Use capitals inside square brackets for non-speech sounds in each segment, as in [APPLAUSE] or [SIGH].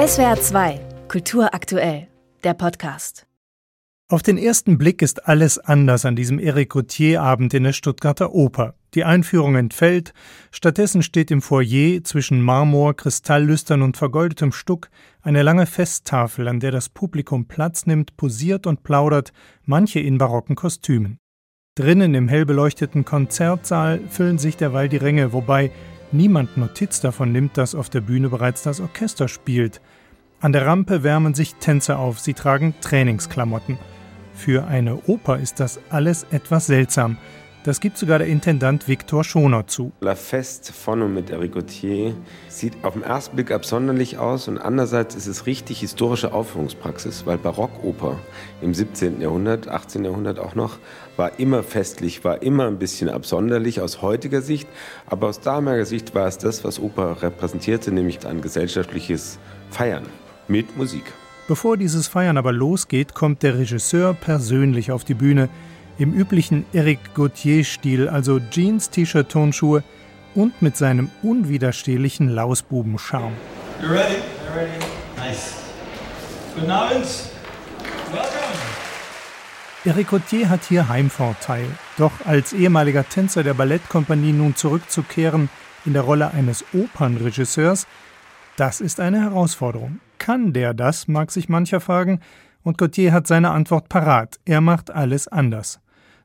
SWR 2, Kultur aktuell, der Podcast. Auf den ersten Blick ist alles anders an diesem Eric Gauthier-Abend in der Stuttgarter Oper. Die Einführung entfällt, stattdessen steht im Foyer zwischen Marmor, Kristalllüstern und vergoldetem Stuck eine lange Festtafel, an der das Publikum Platz nimmt, posiert und plaudert, manche in barocken Kostümen. Drinnen im hell beleuchteten Konzertsaal füllen sich derweil die Ränge, wobei niemand Notiz davon nimmt, dass auf der Bühne bereits das Orchester spielt. An der Rampe wärmen sich Tänzer auf, sie tragen Trainingsklamotten. Für eine Oper ist das alles etwas seltsam. Das gibt sogar der Intendant Viktor Schoner zu. La Feste von und mit Eric Gauthier sieht auf den ersten Blick absonderlich aus und andererseits ist es richtig historische Aufführungspraxis, weil Barockoper im 17. Jahrhundert, 18. Jahrhundert auch noch, war immer festlich, war immer ein bisschen absonderlich aus heutiger Sicht, aber aus damaliger Sicht war es das, was Oper repräsentierte, nämlich ein gesellschaftliches Feiern mit Musik. Bevor dieses Feiern aber losgeht, kommt der Regisseur persönlich auf die Bühne, im üblichen Eric Gauthier-Stil, also Jeans, T-Shirt, Tonschuhe und mit seinem unwiderstehlichen Lausbuben-Charme. You ready? You ready? Nice. Guten Abend. Welcome. Eric Gauthier hat hier Heimvorteil. Doch als ehemaliger Tänzer der Ballettkompanie nun zurückzukehren in der Rolle eines Opernregisseurs, das ist eine Herausforderung. Kann der das, mag sich mancher fragen, und Gauthier hat seine Antwort parat. Er macht alles anders.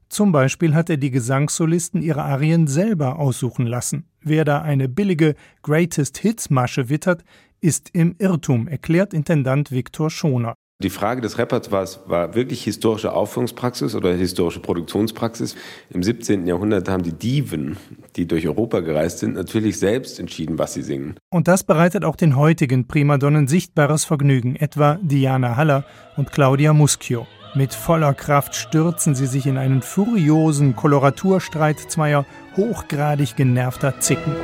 Zum Beispiel hat er die Gesangssolisten ihre Arien selber aussuchen lassen. Wer da eine billige Greatest Hits Masche wittert, ist im Irrtum, erklärt Intendant Viktor Schoner. Die Frage des Repertoires war wirklich historische Aufführungspraxis oder historische Produktionspraxis. Im 17. Jahrhundert haben die Diven, die durch Europa gereist sind, natürlich selbst entschieden, was sie singen. Und das bereitet auch den heutigen Primadonnen sichtbares Vergnügen, etwa Diana Haller und Claudia Muschio. Mit voller Kraft stürzen sie sich in einen furiosen Koloraturstreit zweier hochgradig genervter Zicken.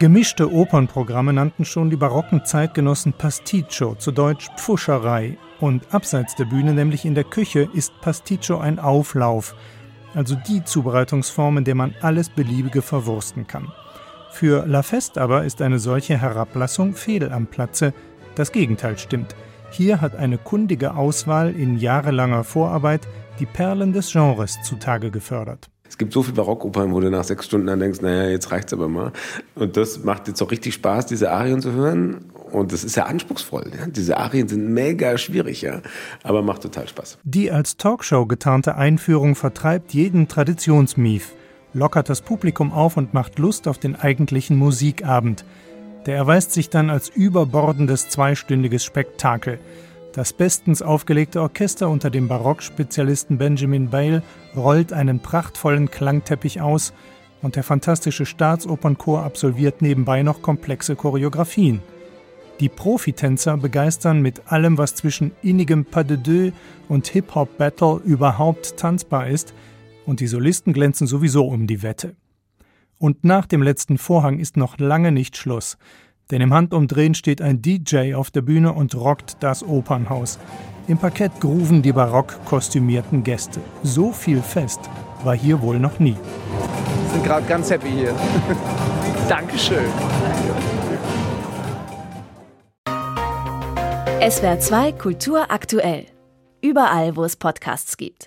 Gemischte Opernprogramme nannten schon die barocken Zeitgenossen Pasticcio, zu Deutsch Pfuscherei. Und abseits der Bühne, nämlich in der Küche, ist Pasticcio ein Auflauf, also die Zubereitungsform, in der man alles Beliebige verwursten kann. Für La Feste aber ist eine solche Herablassung fehl am Platze. Das Gegenteil stimmt. Hier hat eine kundige Auswahl in jahrelanger Vorarbeit die Perlen des Genres zutage gefördert. Es gibt so viele Barockopern, wo du nach sechs Stunden dann denkst, naja, jetzt reicht's aber mal. Und das macht jetzt auch richtig Spaß, diese Arien zu hören. Und das ist ja anspruchsvoll. Ja? Diese Arien sind mega schwierig, ja. Aber macht total Spaß. Die als Talkshow getarnte Einführung vertreibt jeden Traditionsmief lockert das Publikum auf und macht Lust auf den eigentlichen Musikabend. Der erweist sich dann als überbordendes zweistündiges Spektakel. Das bestens aufgelegte Orchester unter dem Barockspezialisten Benjamin Bale rollt einen prachtvollen Klangteppich aus und der fantastische Staatsopernchor absolviert nebenbei noch komplexe Choreografien. Die Profitänzer begeistern mit allem, was zwischen innigem Pas de deux und Hip-Hop-Battle überhaupt tanzbar ist – und die Solisten glänzen sowieso um die Wette. Und nach dem letzten Vorhang ist noch lange nicht Schluss, denn im Handumdrehen steht ein DJ auf der Bühne und rockt das Opernhaus. Im Parkett gruven die barock kostümierten Gäste. So viel Fest war hier wohl noch nie. Wir sind gerade ganz happy hier. [LAUGHS] Dankeschön. SWR 2 Kultur aktuell. Überall, wo es Podcasts gibt.